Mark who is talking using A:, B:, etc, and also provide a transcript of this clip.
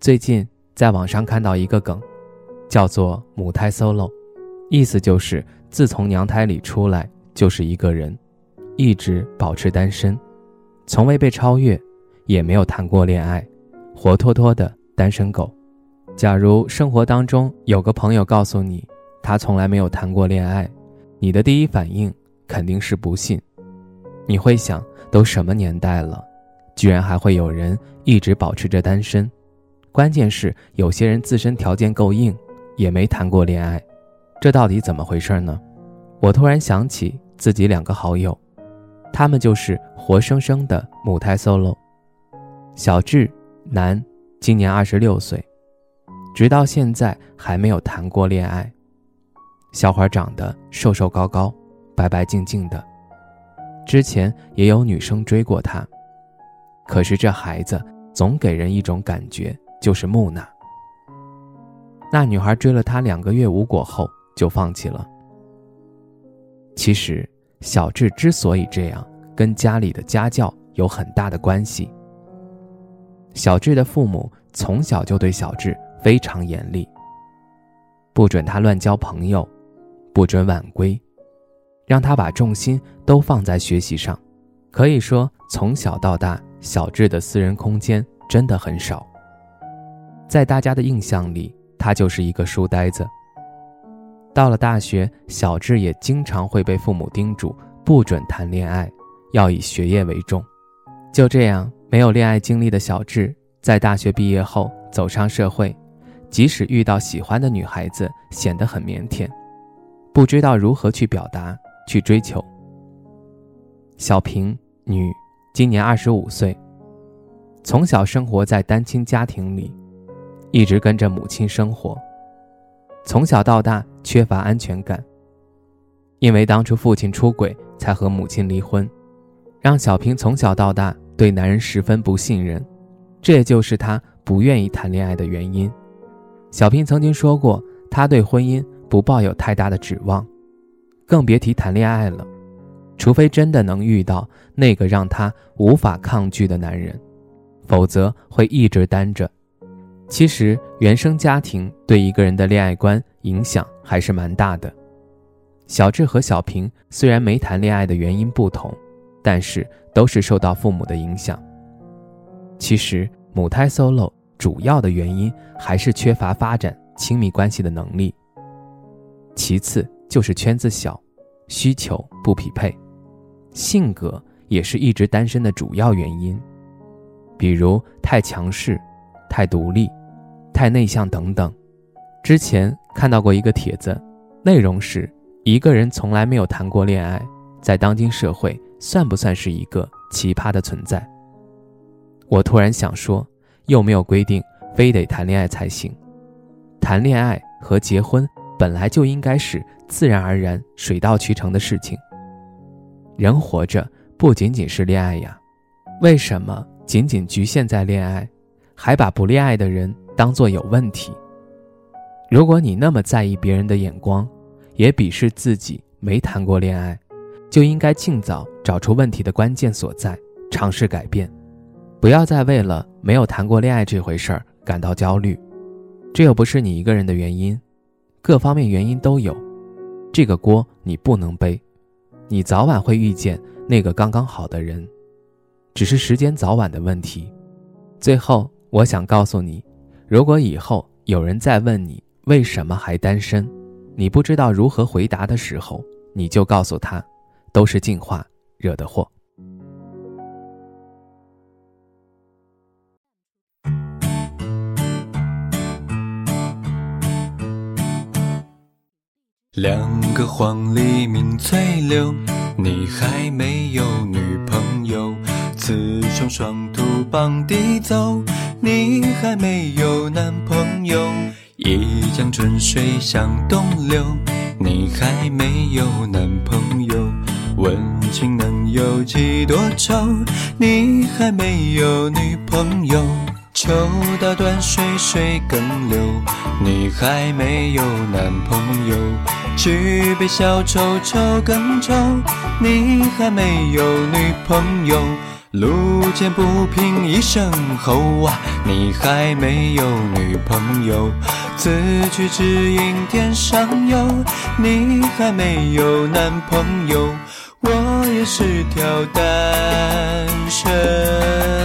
A: 最近在网上看到一个梗，叫做“母胎 solo”，意思就是自从娘胎里出来就是一个人，一直保持单身，从未被超越，也没有谈过恋爱，活脱脱的单身狗。假如生活当中有个朋友告诉你他从来没有谈过恋爱，你的第一反应肯定是不信，你会想都什么年代了，居然还会有人一直保持着单身。关键是有些人自身条件够硬，也没谈过恋爱，这到底怎么回事呢？我突然想起自己两个好友，他们就是活生生的母胎 solo。小智，男，今年二十六岁，直到现在还没有谈过恋爱。小伙长得瘦瘦高高，白白净净的，之前也有女生追过他，可是这孩子总给人一种感觉。就是木讷。那女孩追了他两个月无果后就放弃了。其实小智之所以这样，跟家里的家教有很大的关系。小智的父母从小就对小智非常严厉，不准他乱交朋友，不准晚归，让他把重心都放在学习上。可以说，从小到大，小智的私人空间真的很少。在大家的印象里，他就是一个书呆子。到了大学，小智也经常会被父母叮嘱不准谈恋爱，要以学业为重。就这样，没有恋爱经历的小智，在大学毕业后走上社会，即使遇到喜欢的女孩子，显得很腼腆，不知道如何去表达、去追求。小平，女，今年二十五岁，从小生活在单亲家庭里。一直跟着母亲生活，从小到大缺乏安全感。因为当初父亲出轨，才和母亲离婚，让小平从小到大对男人十分不信任，这也就是他不愿意谈恋爱的原因。小平曾经说过，他对婚姻不抱有太大的指望，更别提谈恋爱了，除非真的能遇到那个让他无法抗拒的男人，否则会一直单着。其实，原生家庭对一个人的恋爱观影响还是蛮大的。小智和小平虽然没谈恋爱的原因不同，但是都是受到父母的影响。其实，母胎 solo 主要的原因还是缺乏发展亲密关系的能力，其次就是圈子小，需求不匹配，性格也是一直单身的主要原因，比如太强势、太独立。太内向等等，之前看到过一个帖子，内容是一个人从来没有谈过恋爱，在当今社会算不算是一个奇葩的存在？我突然想说，又没有规定非得谈恋爱才行，谈恋爱和结婚本来就应该是自然而然、水到渠成的事情。人活着不仅仅是恋爱呀，为什么仅仅局限在恋爱，还把不恋爱的人？当做有问题。如果你那么在意别人的眼光，也鄙视自己没谈过恋爱，就应该尽早找出问题的关键所在，尝试改变，不要再为了没有谈过恋爱这回事儿感到焦虑。这又不是你一个人的原因，各方面原因都有，这个锅你不能背。你早晚会遇见那个刚刚好的人，只是时间早晚的问题。最后，我想告诉你。如果以后有人再问你为什么还单身，你不知道如何回答的时候，你就告诉他，都是进化惹的祸。
B: 两个黄鹂鸣翠柳，你还没有女朋友，双双兔傍地走。你还没有男朋友。一江春水向东流，你还没有男朋友。问情能有几多愁？你还没有女朋友。秋刀断水水更流，你还没有男朋友。举杯消愁愁更愁，你还没有女朋友。路见不平一声吼啊，你还没有女朋友。此去只应天上有，你还没有男朋友。我也是条单身。